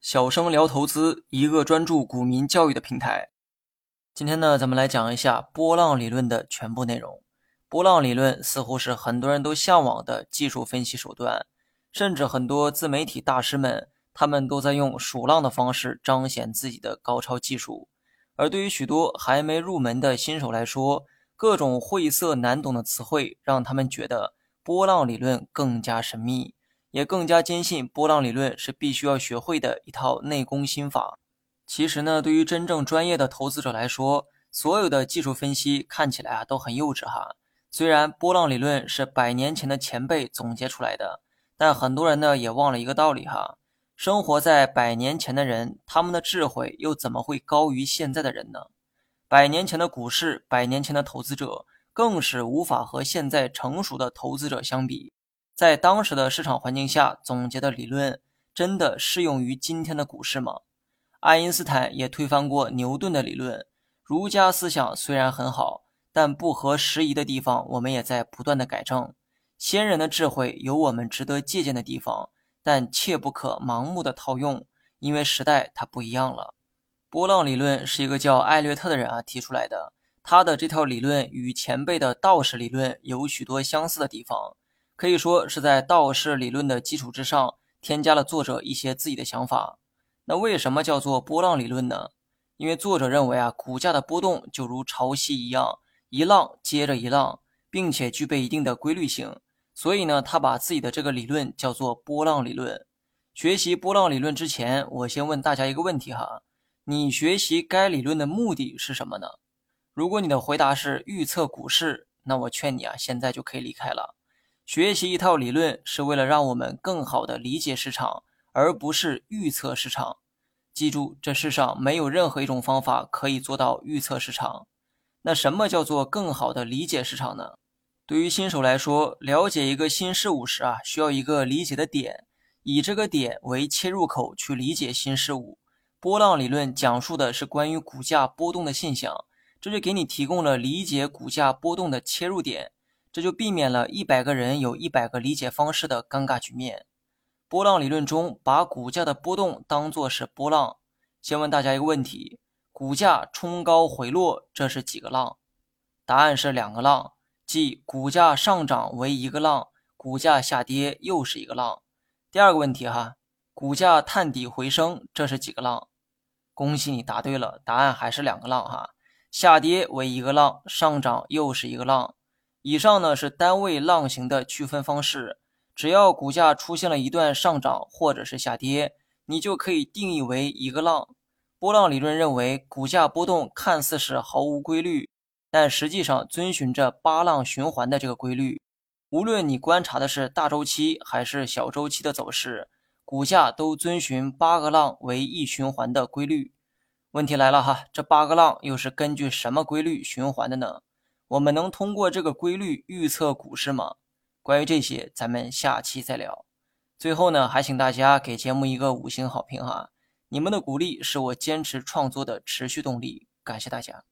小生聊投资，一个专注股民教育的平台。今天呢，咱们来讲一下波浪理论的全部内容。波浪理论似乎是很多人都向往的技术分析手段，甚至很多自媒体大师们，他们都在用数浪的方式彰显自己的高超技术。而对于许多还没入门的新手来说，各种晦涩难懂的词汇让他们觉得波浪理论更加神秘。也更加坚信波浪理论是必须要学会的一套内功心法。其实呢，对于真正专业的投资者来说，所有的技术分析看起来啊都很幼稚哈。虽然波浪理论是百年前的前辈总结出来的，但很多人呢也忘了一个道理哈：生活在百年前的人，他们的智慧又怎么会高于现在的人呢？百年前的股市，百年前的投资者，更是无法和现在成熟的投资者相比。在当时的市场环境下总结的理论，真的适用于今天的股市吗？爱因斯坦也推翻过牛顿的理论。儒家思想虽然很好，但不合时宜的地方，我们也在不断的改正。先人的智慧有我们值得借鉴的地方，但切不可盲目的套用，因为时代它不一样了。波浪理论是一个叫艾略特的人啊提出来的，他的这套理论与前辈的道士理论有许多相似的地方。可以说是在道氏理论的基础之上，添加了作者一些自己的想法。那为什么叫做波浪理论呢？因为作者认为啊，股价的波动就如潮汐一样，一浪接着一浪，并且具备一定的规律性。所以呢，他把自己的这个理论叫做波浪理论。学习波浪理论之前，我先问大家一个问题哈：你学习该理论的目的是什么呢？如果你的回答是预测股市，那我劝你啊，现在就可以离开了。学习一套理论是为了让我们更好的理解市场，而不是预测市场。记住，这世上没有任何一种方法可以做到预测市场。那什么叫做更好的理解市场呢？对于新手来说，了解一个新事物时啊，需要一个理解的点，以这个点为切入口去理解新事物。波浪理论讲述的是关于股价波动的现象，这就给你提供了理解股价波动的切入点。这就避免了一百个人有一百个理解方式的尴尬局面。波浪理论中，把股价的波动当作是波浪。先问大家一个问题：股价冲高回落，这是几个浪？答案是两个浪，即股价上涨为一个浪，股价下跌又是一个浪。第二个问题哈，股价探底回升，这是几个浪？恭喜你答对了，答案还是两个浪哈，下跌为一个浪，上涨又是一个浪。以上呢是单位浪形的区分方式，只要股价出现了一段上涨或者是下跌，你就可以定义为一个浪。波浪理论认为，股价波动看似是毫无规律，但实际上遵循着八浪循环的这个规律。无论你观察的是大周期还是小周期的走势，股价都遵循八个浪为一循环的规律。问题来了哈，这八个浪又是根据什么规律循环的呢？我们能通过这个规律预测股市吗？关于这些，咱们下期再聊。最后呢，还请大家给节目一个五星好评哈！你们的鼓励是我坚持创作的持续动力，感谢大家。